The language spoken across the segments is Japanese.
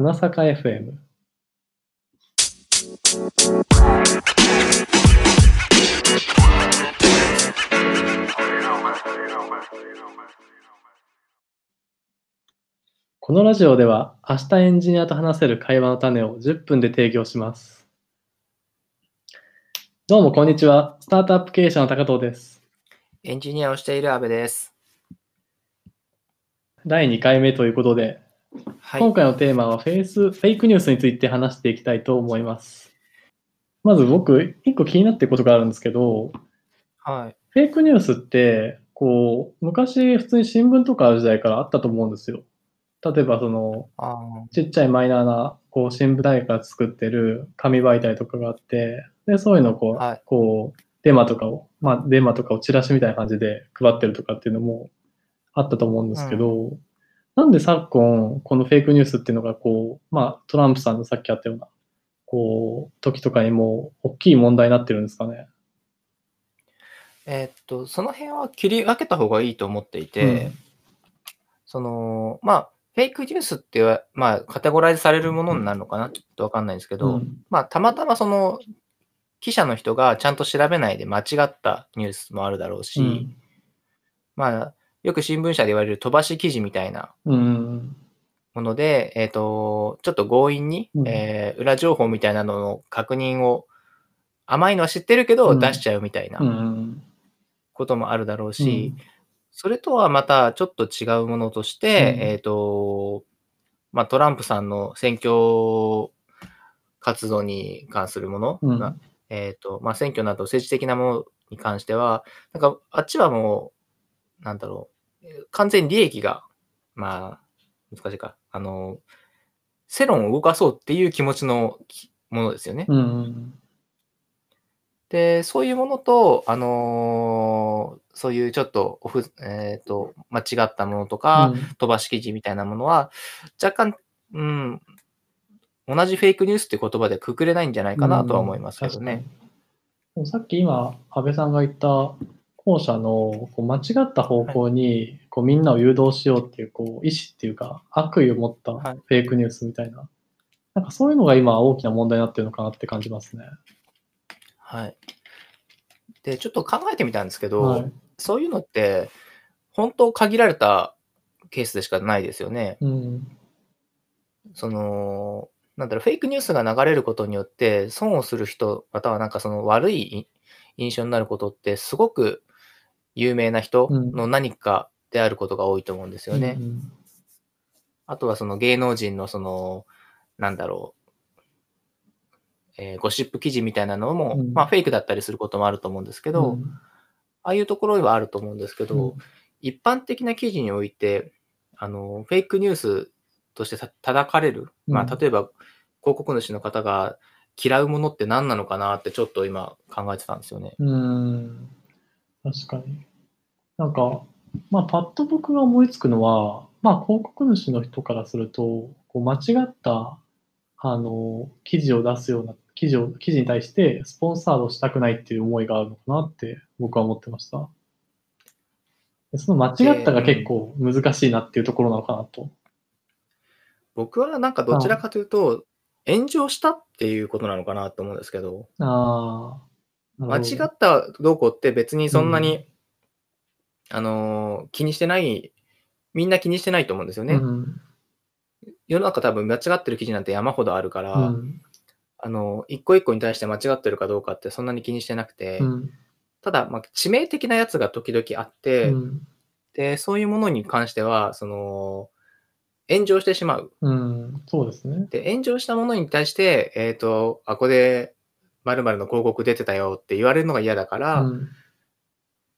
花坂 FM。このラジオでは明日エンジニアと話せる会話の種を10分で提供します。どうもこんにちは。スタートアップ経営者の高藤です。エンジニアをしている阿部です。第2回目ということで、はい。今回のテーマはフェイス、フェイクニュースについて話していきたいと思います。まず僕、一個気になってることがあるんですけど、はい。フェイクニュースって、こう、昔普通に新聞とかある時代からあったと思うんですよ。例えばその、あちっちゃいマイナーな、こう、新聞大学が作ってる紙媒体とかがあって、で、そういうのをこう、はいこう、デマとかを、まあ、デマとかをチラシみたいな感じで配ってるとかっていうのもあったと思うんですけど、なんで昨今、このフェイクニュースっていうのが、こう、まあ、トランプさんのさっきあったような、こう、時とかにも大きい問題になってるんですかね。えーっと、その辺は切り分けた方がいいと思っていて、その、まあ、フェイクニュースっては、まあ、カテゴライズされるものになるのかな？ちょっとわかんないんですけど、うん。まあ、たまたまその、記者の人がちゃんと調べないで間違ったニュースもあるだろうし、うん。まあ、よく新聞社で言われる飛ばし記事みたいなうん。もので、えっ、と、ちょっと強引に、うんえー裏情報みたいなのの確認を、甘いのは知ってるけどうん出しちゃうみたいなうん。こともあるだろうし、それとはまたちょっと違うものとして、うんえっ、と、まあ、トランプさんの選挙活動に関するもの、うんまあえっ、と、まあ、選挙など政治的なものに関しては、なんか、あっちはもう、なんだろう、えー完全に利益が、まあ、難しいか、あの、世論を動かそうっていう気持ちのきものですよね。うん。で、そういうものと、あのーそういうちょっとオフ、えっ、と、間違ったものとか、飛ばし記事みたいなものは、若干、うん、同じフェイクニュースって言葉でくくれないんじゃないかなとは思いますけどね。うん。さっき今、安倍さんが言った後者のこう間違った方向にこうみんなを誘導しようっていうこう意思っていうか悪意を持ったフはいェイクニュースみたいな、なんかそういうのが今大きな問題になってるのかなって感じますね。はい。で、ちょっと考えてみたんですけど、はい。そういうのって、本当限られたケースでしかないですよね。うん。その、なんだろう、フェイクニュースが流れることによって、損をする人、またはなんかその悪い印象になることって、すごく有名な人の何かであることが多いと思うんですよね。うんあとはその芸能人のその、なんだろう、えーゴシップ記事みたいなのも、うん。まあフェイクだったりすることもあると思うんですけど、うん。ああいうところはあると思うんですけど、うん。一般的な記事において、あの、フェイクニュースとしてた叩かれる、まうん。あ、例えば、広告主の方が嫌うものって何なのかなってちょっと今考えてたんですよね。うん。確かに。なんか、まあ、パッと僕が思いつくのは、まあ、広告主の人からすると、こう間違った、あの、記事を出すような、記事を、記事に対してスポンサードしたくないっていう思いがあるのかなって僕は思ってました。でその間違ったが結構難しいなっていうところなのかなと。僕はなんかどちらかというと、炎上したっていうことなのかなと思うんですけど、ああ。間違ったどうこうって別にそんなに、うんあのー気にしてない、みんな気にしてないと思うんですよね。うん。世の中多分間違ってる記事なんて山ほどあるから、うん。あの、一個一個に対して間違ってるかどうかってそんなに気にしてなくて、うん。ただ、まあ、致命的なやつが時々あって、うん。で、そういうものに関しては、その、炎上してしまう。うん。そうですね。で、炎上したものに対して、えっ、と、あ、ここで、〇〇の広告出てたよって言われるのが嫌だから、うん。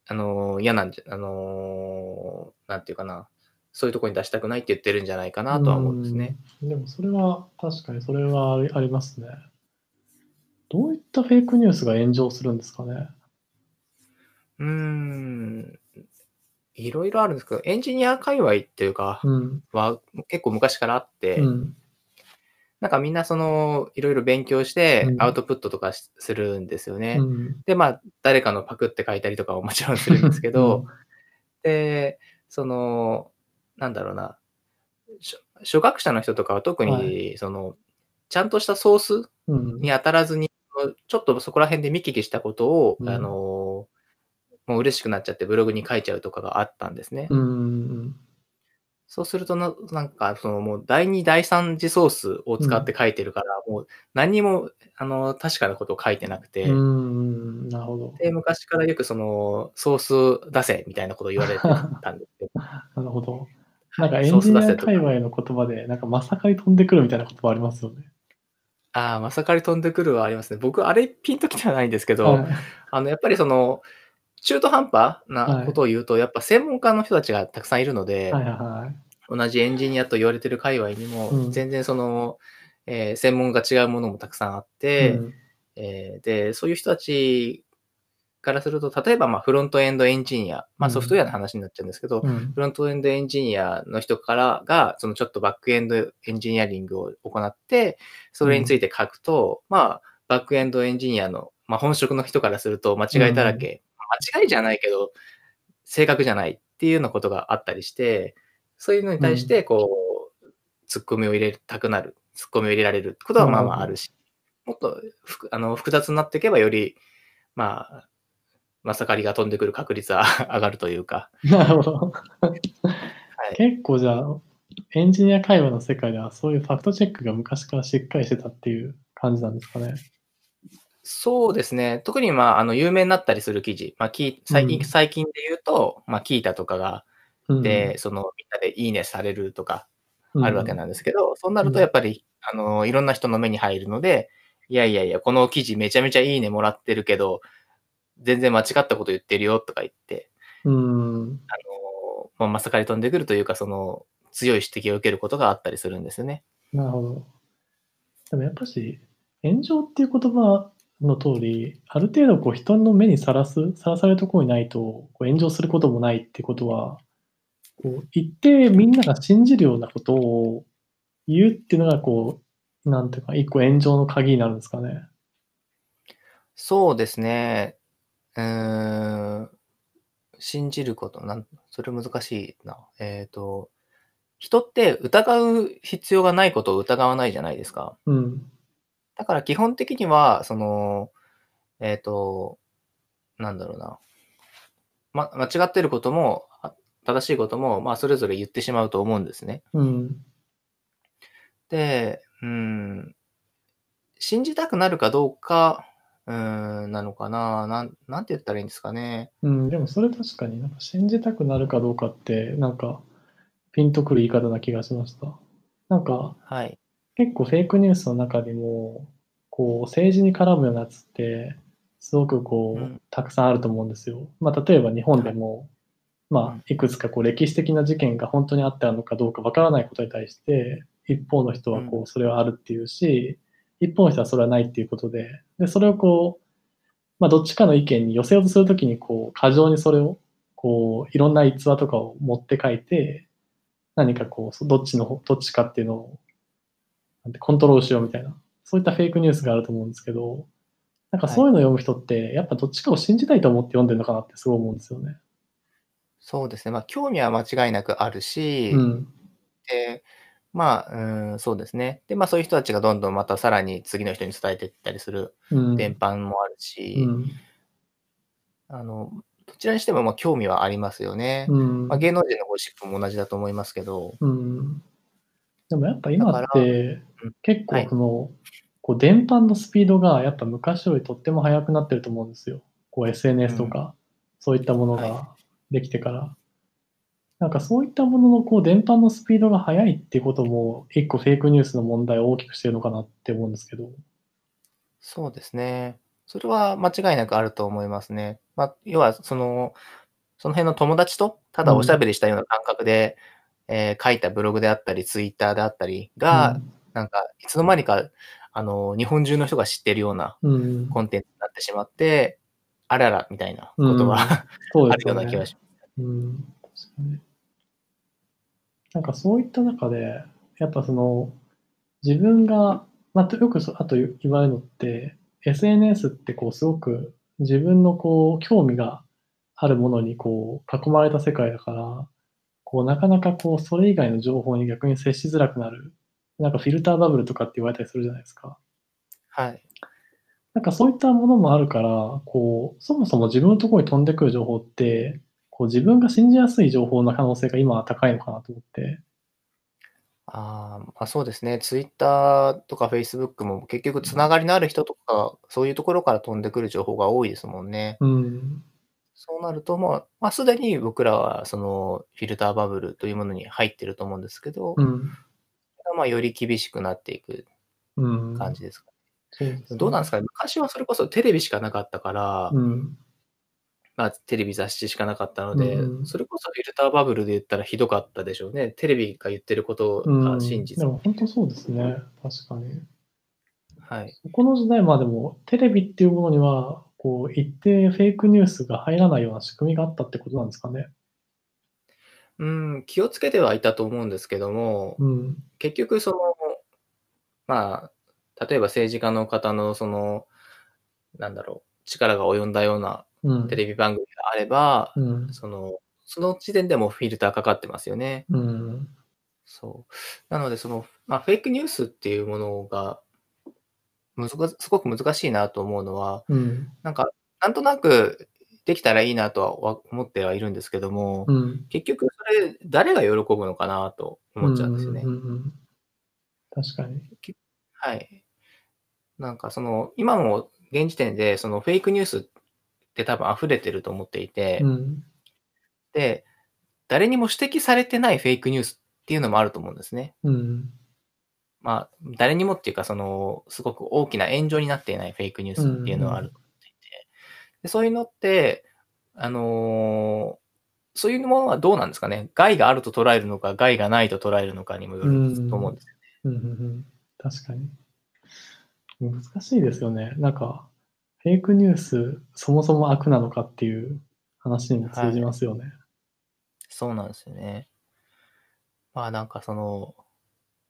あのー、嫌なんじゃ、あのー、なんていうかな、そういうところに出したくないって言ってるんじゃないかなとは思うんですね。うん。でもそれは確かにそれはありますね。どういったフェイクニュースが炎上するんですかね？うーん、いろいろあるんですけど、エンジニア界隈っていうか、うん。は結構昔からあって、うん。なんかみんなその、いろいろ勉強してうんアウトプットとかしするんですよね。うん。で、まあ、誰かのパクって書いたりとかももちろんするんですけど、で、その、なんだろうな、初学者の人とかは特はに、その、ちゃんとしたソースうん。に当たらずに、ちょっとそこら辺で見聞きしたことを、うんあの、もう嬉しくなっちゃってブログに書いちゃうとかがあったんですね。うん。そうするとな、なんか、そのもう第2、第3次ソースを使って書いてるから、もう何にも、あの、確かなことを書いてなくて、うん。なるほど。で、昔からよくその、ソース出せみたいなことを言われてたんですけど、なるほど。なんかエンジニア界隈の言葉で、なんかまさかに飛んでくるみたいな言葉ありますよね。ああ、まさかり飛んでくるはありますね。僕、あれピンときてはないんですけど、はいあの、やっぱりその、中途半端はない。ことを言うと、やっぱ専門家の人たちがたくさんいるので、はいはい。同じエンジニアと言われてる界隈にも、うん。全然その、えー専門が違うものもたくさんあって、うん。えーで、そういう人たちからすると、例えば、まあ、フロントエンドエンジニア、まあ、うん。ソフトウェアの話になっちゃうん。ですけど、うんフロントエンドエンジニアの人からが、そのちょっとバックエンドエンジニアリングを行って、それについて書くと、まあ、バックエンドエンジニアの、まあ、本職の人からすると間違いだらけ、間違いじゃないけど、正確じゃないっていうようなことがあったりして、そういうのに対して、こう、ツッコミを入れたくなる、ツッコミを入れられることはまあまああるし、もっとふくあの複雑になっていけばより、まあ、まさかりが飛んでくる確率は 上がるというか、なるほど。はい結構じゃあ、エンジニア会話の世界ではそういうファクトチェックが昔からしっかりしてたっていう感じなんですかね。そうですね。特に、まあ、あの、有名になったりする記事。まあ、き最近、うん最近で言うと、まあ、キータとかが、うんで、その、みんなでいいねされるとか、うんあるわけなんですけど、そうなるうんと、やっぱり、あの、いろんな人の目に入るので、いやいやいや、この記事めちゃめちゃいいねもらってるけど、全然間違ったこと言ってるよとか言って、うん。あの、まあ、まさかり飛んでくるというか、その、強い指摘を受けることがあったりするんですよね。なるほど。でもやっぱし、炎上っていう言葉の通り、ある程度こう人の目にさらす、さらされるところにないとこう炎上することもないってことは、こう一定みんなが信じるようなことを言うっていうのが、こう、なんていうか、一個炎上の鍵になるんですかね。そうですね。うーん。信じること、なん、それ難しいな。えっ、と、人って疑う必要がないことを疑わないじゃないですか。うん。だから基本的には、その、えっ、と、なんだろうな。ま、間違ってることも、あ正しいことも、まあ、それぞれ言ってしまうと思うんですね。うん。で、うん、信じたくなるかどうか、うん、なのかな。なん、なんて言ったらいいんですかね。うん。でもそれ確かになんか信じたくなるかどうかって、なんかピンとくる言い方な気がしました。なんかはい。結構フェイクニュースの中にも、こう政治に絡むようなやつって、すごくこう、うん。たくさんあると思うんですよ。まあ、例えば日本でも、まあ、いくつかこう歴史的な事件が本当にあったのかどうかわからないことに対して、一方の人はこううそれはあるっていうし、一方の人はそれはないっていうことで、でそれをこう、まあ、どっちかの意見に寄せようとするときに、こう、過剰にそれを、こう、いろんな逸話とかを持って書いて、何かこう、どっちの方、どっちかっていうのを、なんてコントロールしようみたいな、そういったフェイクニュースがあると思うんですけど、なんかそういうのを読む人って、やっぱどっちかを信じたいと思って読んでるのかなってすごい思うんですよね。そうですね。まあ、興味は間違いなくあるし、うん。で、まあ、うん、そうですね。で、まあ、そういう人たちがどんどんまたさらに次の人に伝えていったりするうん。伝播もあるし、うん。あの、どちらにしてもまあ興味はありますよね。うん。まあ、芸能人のゴシップも同じだと思いますけど、うん。でもやっぱ今ってうん結はい構その、こう伝播のスピードがやっぱ昔よりとっても速くなってると思うんですよ。こう SNS とか、そういったものはができてから。なんかそういったもののこう伝播のスピードが速いっていうことも一個フェイクニュースの問題を大きくしてるのかなって思うんですけど。そうですね。それは間違いなくあると思いますね。まあ、要は、その、その辺の友達と、ただおしゃべりしたような感覚で、えー書いたブログであったり、ツイッターであったりが、なんか、いつの間にか、あの、日本中の人が知ってるようなうん、うん。コンテンツになってしまって、あらら、みたいなことは、そうあですよねるような気が。しうん、確かに。なんかそういった中で、やっぱその、自分が、まあ、よくそあと言われるのって、SNS ってこうすごく自分のこう興味があるものにこう囲まれた世界だから、こう、なかなかこう、それ以外の情報に逆に接しづらくなる。なんかフィルターバブルとかって言われたりするじゃないですか。はい。なんかそういったものもあるから、こう、そもそも自分のところに飛んでくる情報って、こう自分が信じやすい情報の可能性が今は高いのかなと思って。あーまあ、そうですね。ツイッターとかフェイスブックも結局つながりのある人とか、そういうところから飛んでくる情報が多いですもんね。うん。そうなると、まあ、まあ、すでに僕らはそのフィルターバブルというものに入ってると思うんですけど、うん。まあ、より厳しくなっていくうん。感じですか、そうですねどうなんですかね昔はそれこそテレビしかなかったから、うん。まあ、テレビ雑誌しかなかったので、うんそれこそフィルターバブルで言ったらひどかったでしょうね。テレビが言ってることうん。が真実。でも本当そうですね。確かに。はい。この時代、まあでも、テレビっていうものには、こう、一定フェイクニュースが入らないような仕組みがあったってことなんですかね。うん、気をつけてはいたと思うんですけども、うん。結局その、まあ、例えば政治家の方のその、なんだろう、力が及んだようなうん。テレビ番組があれば、うん。その、その時点でもフィルターかかってますよね。うん。そう。なので、その、まあ、フェイクニュースっていうものが、むずかすごく難しいなと思うのは、うん。なんか、なんとなくできたらいいなとはわ思ってはいるんですけども、うん。結局それ、誰が喜ぶのかなと思っちゃうんですよね。うんうんうん確かに。はい。なんかその、今も現時点で、そのフェイクニュースって多分溢れてると思っていて、うん。で、誰にも指摘されてないフェイクニュースっていうのもあると思うんですね。うん。まあ、誰にもっていうか、その、すごく大きな炎上になっていないフェイクニュースっていうのはあるでそういうのって、あのーそういうものはどうなんですかね？害があると捉えるのか、害がないと捉えるのかにもよると思うんですよ。うんうんうん。確かに。難しいですよね。なんか、フェイクニュース、そもそも悪なのかっていう話にも通じますよね。そうなんですよね。まあなんかその、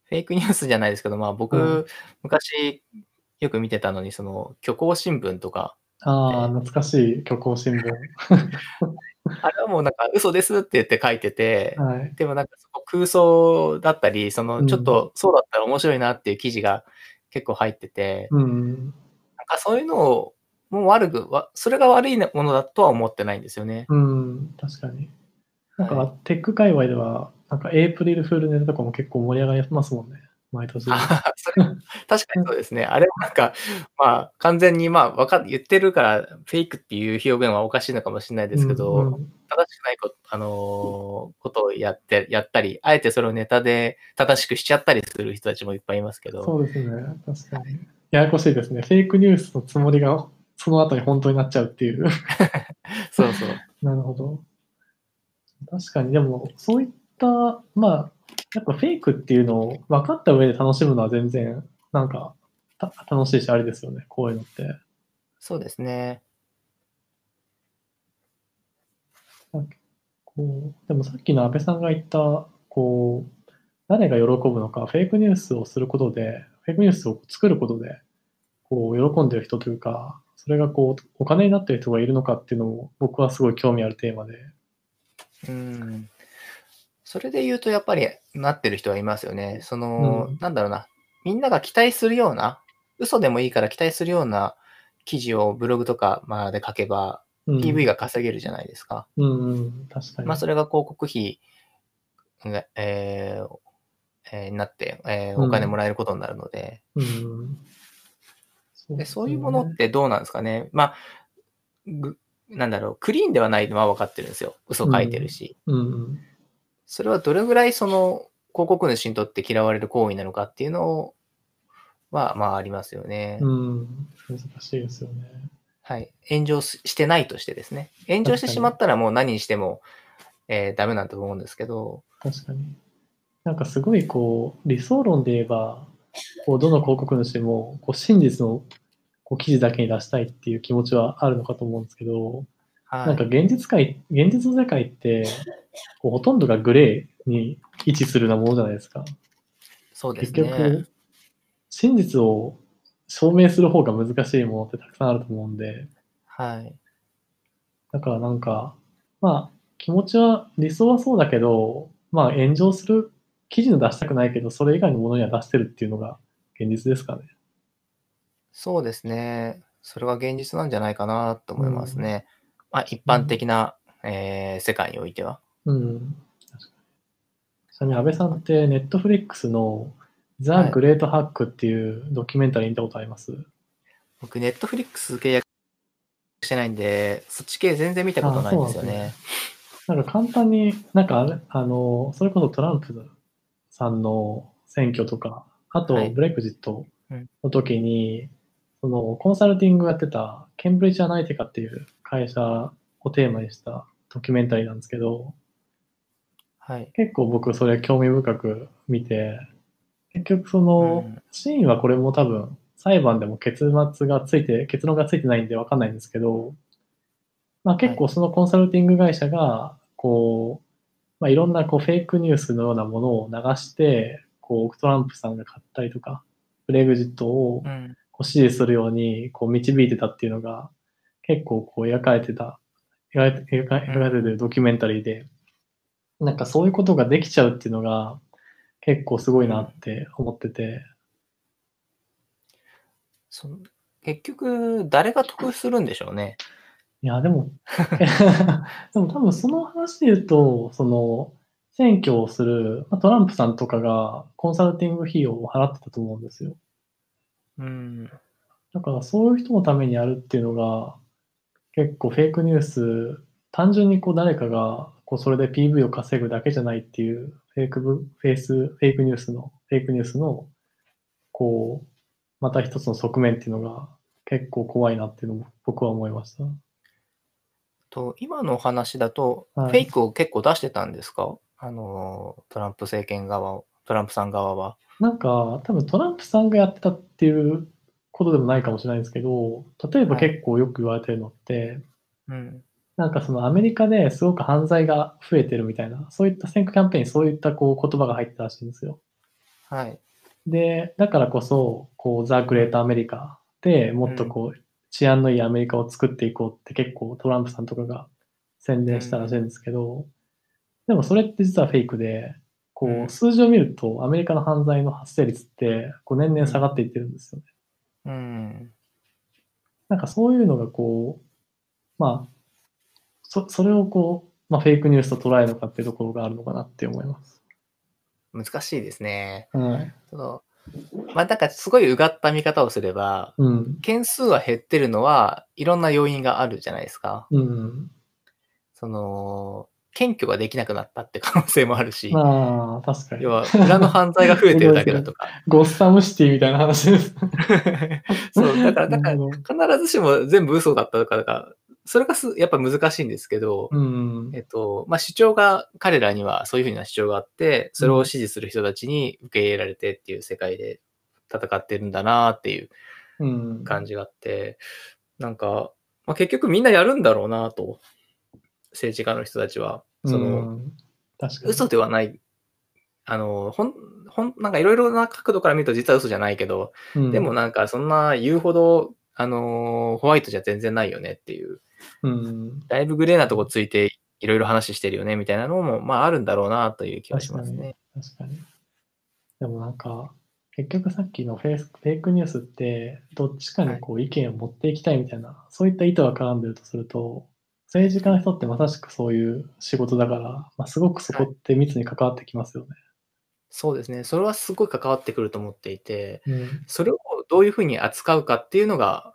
フェイクニュースじゃないですけど、まあ僕、うん昔よく見てたのに、その、虚構新聞とか、ああ、懐かしい虚構新聞。あれはもうなんか嘘ですって言って書いてて、はい。でもなんか空想だったり、そうんのちょっとそうだったら面白いなっていう記事が結構入ってて、うん。なんかそういうのをもう悪く、わそれが悪いものだとは思ってないんですよね。うん。確かに。なんか、はテック界隈では、なんか、エイプリルフールネタとかも結構盛り上がりますもんね。毎年。あそれ確かにそうですね。あれはなんか、まあ、完全に、まあ、わかっ言ってるから、フェイクっていう表現はおかしいのかもしれないですけど、うんうん正しくないこと、あのーことをやって、やったり、あえてそれをネタで正しくしちゃったりする人たちもいっぱいいますけど、そうですね。確かに。ややこしいですね。フェイクニュースのつもりが、その後に本当になっちゃうっていう。そうそう。なるほど。確かに、でも、そういった、まあ、やっぱフェイクっていうのを分かった上で楽しむのは全然、なんか、た楽しいし、ありですよね。こういうのって。そうですね。こうでもさっきの安倍さんが言った、こう、誰が喜ぶのか、フェイクニュースをすることで、フェイクニュースを作ることで、こう、喜んでる人というか、それがこう、お金になってる人がいるのかっていうのも、僕はすごい興味あるテーマで。うん。それで言うと、やっぱりなってる人はいますよね。その、うんなんだろうな。みんなが期待するような、嘘でもいいから期待するような記事をブログとかまで書けば、うん、PV が稼げるじゃないですか。うんうん、確かに。まあ、それが広告費が、えーえーになって、えーうんお金もらえることになるので、うんそでそういうものってどうなんですかね。まあ、ぐなんだろう、クリーンではないのは分かってるんですよ。嘘書いてるし。うんうんそれはどれぐらいその広告主にとって嫌われる行為なのかっていうのは、まあありますよね。うん、難しいですよね。はい。炎上ししてないとしてですね。炎上してしまったらもう何にしても、えーダメなんだと思うんですけど、確かに。なんかすごいこう、理想論で言えば、こうどの広告主もこう真実のこう記事だけに出したいっていう気持ちはあるのかと思うんですけど、はい。なんか現実界、現実の世界って、こうほとんどがグレーに位置するようなものじゃないですか。そうです結ね局。、真実を証明する方が難しいものってたくさんあると思うんで、はい。だからなんか、まあ、気持ちは、理想はそうだけど、まあ炎上する記事の出したくないけど、それ以外のものには出してるっていうのが現実ですかね。そうですね。それが現実なんじゃないかなと思いますね。まあ、一般的な、えー世界においては。うん。確かに。安倍さんって、ネットフリックスのザ・グレート・ハックっていうドキュメンタリー見たことあります、僕、ネットフリックス契約してないんで、そっち系全然見たことないんですよあそうなんね。なんか簡単に、なんかあ、の、それこそトランプさんの選挙とか、あとブレグジットの時に、そのコンサルティングやってたケンブリッジ・アナリティカっていう会社をテーマにしたドキュメンタリーなんですけど、はい。結構僕それ興味深く見て、結局その、うんシーンはこれも多分裁判でも結末がついて、結論がついてないんでわかんないんですけど、まあ結構そのコンサルティング会社が、こう、まあいろんなこうフェイクニュースのようなものを流して、こうトランプさんが買ったりとか、ブレグジットをうん。こう支持するようにこう導いてたっていうのが結構こう描かれてた、描かれて描かれてるドキュメンタリーで、なんかそういうことができちゃうっていうのが結構すごいなって思ってて、その結局、誰が得するんでしょうね。いや、でも、でも多分その話で言うと、その、選挙をする、まあトランプさんとかがコンサルティング費用を払ってたと思うんですよ。うん。だからそういう人のためにやるっていうのが、結構フェイクニュース、単純にこう誰かがこうそれで PV を稼ぐだけじゃないっていうフェイクブ、フェイス、フェイクニュースの、フェイクニュースの、こう、また一つの側面っていうのが結構怖いなっていうのも僕は思いました。と、今のお話だと、はいフェイクを結構出してたんですか？あの、トランプ政権側を、トランプさん側は。なんか、多分トランプさんがやってたっていうことでもないかもしれないですけど、例えばはい結構よく言われてるのって、うん。なんかそのアメリカですごく犯罪が増えてるみたいな、そういった選挙キャンペーンにそういったこう言葉が入ってたらしいんですよ。はい。で、だからこそ、こう、ザ・グレート・アメリカでもっとこう、治安のいいアメリカを作っていこうって結構トランプさんとかが宣伝したらしいんですけど、でもそれって実はフェイクで、こうんう、数字を見るとアメリカの犯罪の発生率って、こう、年々下がっていってるんですよね。うん。なんかそういうのがこう、まあ、そ、それをこう、まあフェイクニュースと捉えるのかっていうところがあるのかなって思います。難しいですね。はい。そのまあ、なんかすごいうがった見方をすれば、うん。件数は減ってるのは、いろんな要因があるじゃないですか。うん。その、検挙ができなくなったって可能性もあるし、まあ、確かに要。は裏の犯罪が増えてるだけだとか。ゴッサムシティみたいな話です。そう、だから、だから必ずしも全部嘘だったとか、だからそれがすやっぱ難しいんですけど、うん。えっと、まあ、主張が、彼らにはそういうふうな主張があって、それを支持する人たちに受け入れられてっていう世界で戦ってるんだなっていううん。感じがあって、なんか、まあ、結局みんなやるんだろうなと、政治家の人たちは。その。嘘ではない。あの、ほん、ほん、なんかいろいろな角度から見ると実は嘘じゃないけど、うんでも、なんかそんな言うほど、あの、ホワイトじゃ全然ないよねっていう、うん。だいぶグレーなとこついていろいろ話してるよねみたいなのも、まああるんだろうなという気はしますね。確かに。でもなんか、結局さっきのフェイスフェイクニュースって、どっちかにこう意見を持っていきたいみたいな、そういった意図が絡んでるとすると、政治家の人ってまさしくそういう仕事だから、まあ、すごくそこって密に関わってきますよね。そうですね。それはすごい関わってくると思っていて、うん。それをどういうふうに扱うかっていうのが、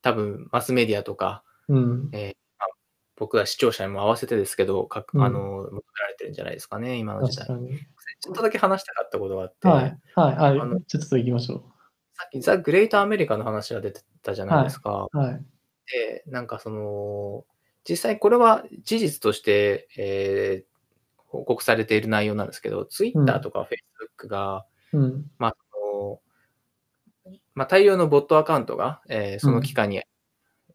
多分マスメディアとか、うん。えーまあ僕は視聴者にも合わせてですけど、かうんあの、求められてるんじゃないですかね、今の時代。ちょっとだけ話したかったことがあって、はい。はい。はい。あのちょっと行きましょさっきザ・グレート・アメリカの話が出てたじゃないですか。う。はい。で、なんかその、実際これは事実として、えー報告されている内容なんですけど、ツイッターとかフェイスブックが、うん。まあ、まあ、大量のボットアカウントが、えーその期間に、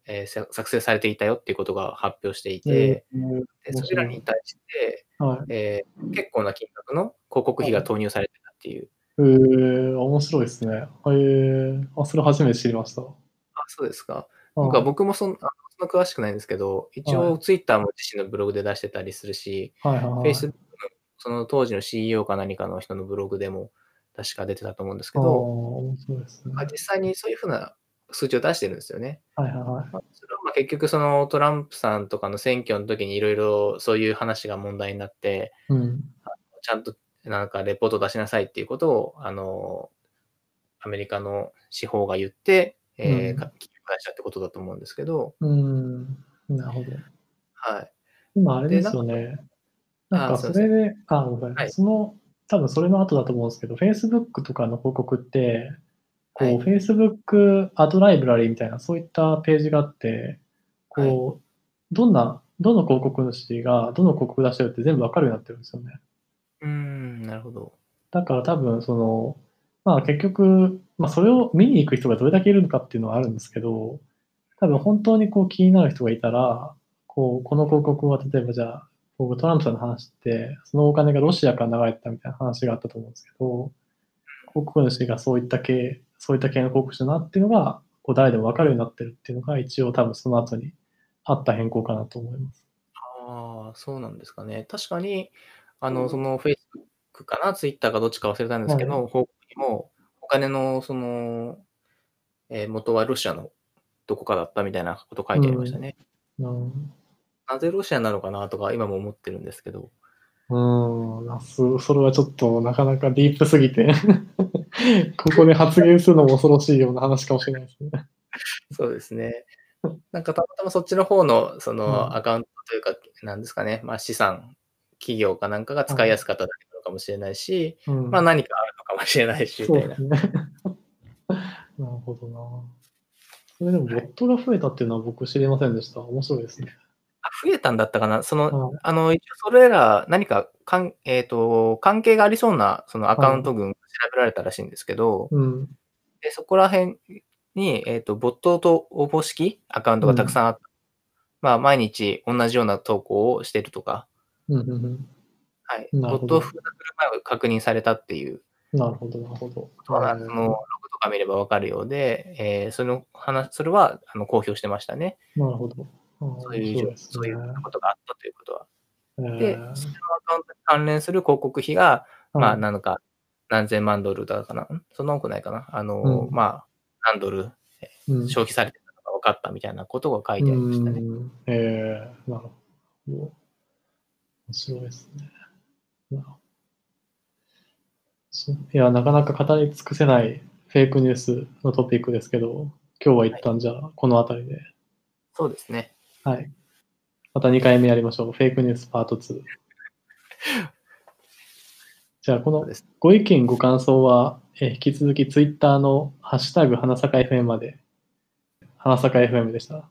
えーさ作成されていたよっていうことが発表していて、えーでそれらに対して、はい。えー結構な金額の広告費が投入されてたっていう。えー、面白いですね。えー、あ、それ初めて知りました。あ、そうですか。あなんか僕もそんあそのど詳しくないんですけど、一応ツイッターも自身のブログで出してたりするし、はいはいはい。Facebook のその当時の CEO か何かの人のブログでも確か出てたと思うんですけど、面白いですね。まあ実際にそういうふうな数値を出してるんですよね。はいはいはい。まあそれはまあ結局そのトランプさんとかの選挙の時にいろいろそういう話が問題になって、うん。ちゃんとなんかレポート出しなさいっていうことを、あの、アメリカの司法が言って、えーうんか企業会社ってことだと思うんですけど、うん。なるほど。はい。今あれですよね。なんかそれで、あ、ごめんいい。その、多分それの後だと思うんですけど、Facebook とかの広告って、こう、はい Facebook アドライブラリーみたいな、そういったページがあって、こう、どんな、どの広告主がどの広告出してるって全部わかるようになってるんですよね。うーん、なるほど。だから多分、その、まあ結局、まあそれを見に行く人がどれだけいるのかっていうのはあるんですけど、多分本当にこう気になる人がいたら、こう、この広告は例えばじゃあ、僕トランプさんの話って、そのお金がロシアから流れてたみたいな話があったと思うんですけど、広告主がそういった系、そういった系の広告主だなっていうのが、こう誰でも分かるようになってるっていうのが一応多分その後にあった変更かなと思います。ああ、そうなんですかね。確かに、あの、その Facebook かな、Twitter かどっちか忘れたんですけど、は報告にも、お金のその、えー元はロシアのどこかだったみたいなこと書いてありましたね。うんなぜロシアなのかなとか今も思ってるんですけど。うーん、あそそれはちょっとなかなかディープすぎて、ここで発言するのも恐ろしいような話かもしれないですね。そうですね。なんかたまたまそっちの方のそうんのアカウントというか、なんですかね、まあ資産、企業かなんかが使いやすかっただけなのかもしれないし、うんまあ何かかもしれないし、みたいな。ね。なるほどな。それでもボットが増えたっていうのは僕知りませんでした。面白いですね。あ増えたんだったかな？その、はいあの、一応それら何かかん、えっ、と、関係がありそうなそのアカウント群が調べられたらしいんですけど、うん。でそこら辺に、えっ、と、ボットと応募式アカウントがたくさんあった。まあ、毎日同じような投稿をしてるとか、うんうんうん。はい。ボットを確認されたっていうなるほど、なるほど。まあ、そのログとか見ればわかるようで、えーその話、それはあの公表してましたね。なるほど。あそういう、そういうことがあったということは。えーで、そのアカウントに関連する広告費が、まあ、はいなのか、何千万ドルだかな。んそんな多くないかな。あの、うんまあ、何ドルうん消費されてたのか分かったみたいなことが書いてありましたね。うんえー、なるほど。面白いですね。なるほどいや、なかなか語り尽くせないフェイクニュースのトピックですけど、今日は一旦じゃあ、この辺りで。そうですね。はい。また2回目やりましょう。フェイクニュースパート2。じゃあ、この。ご意見、ご感想は、えー引き続きツイッターのハッシュタグ、花坂 FM まで。花坂 FM でした。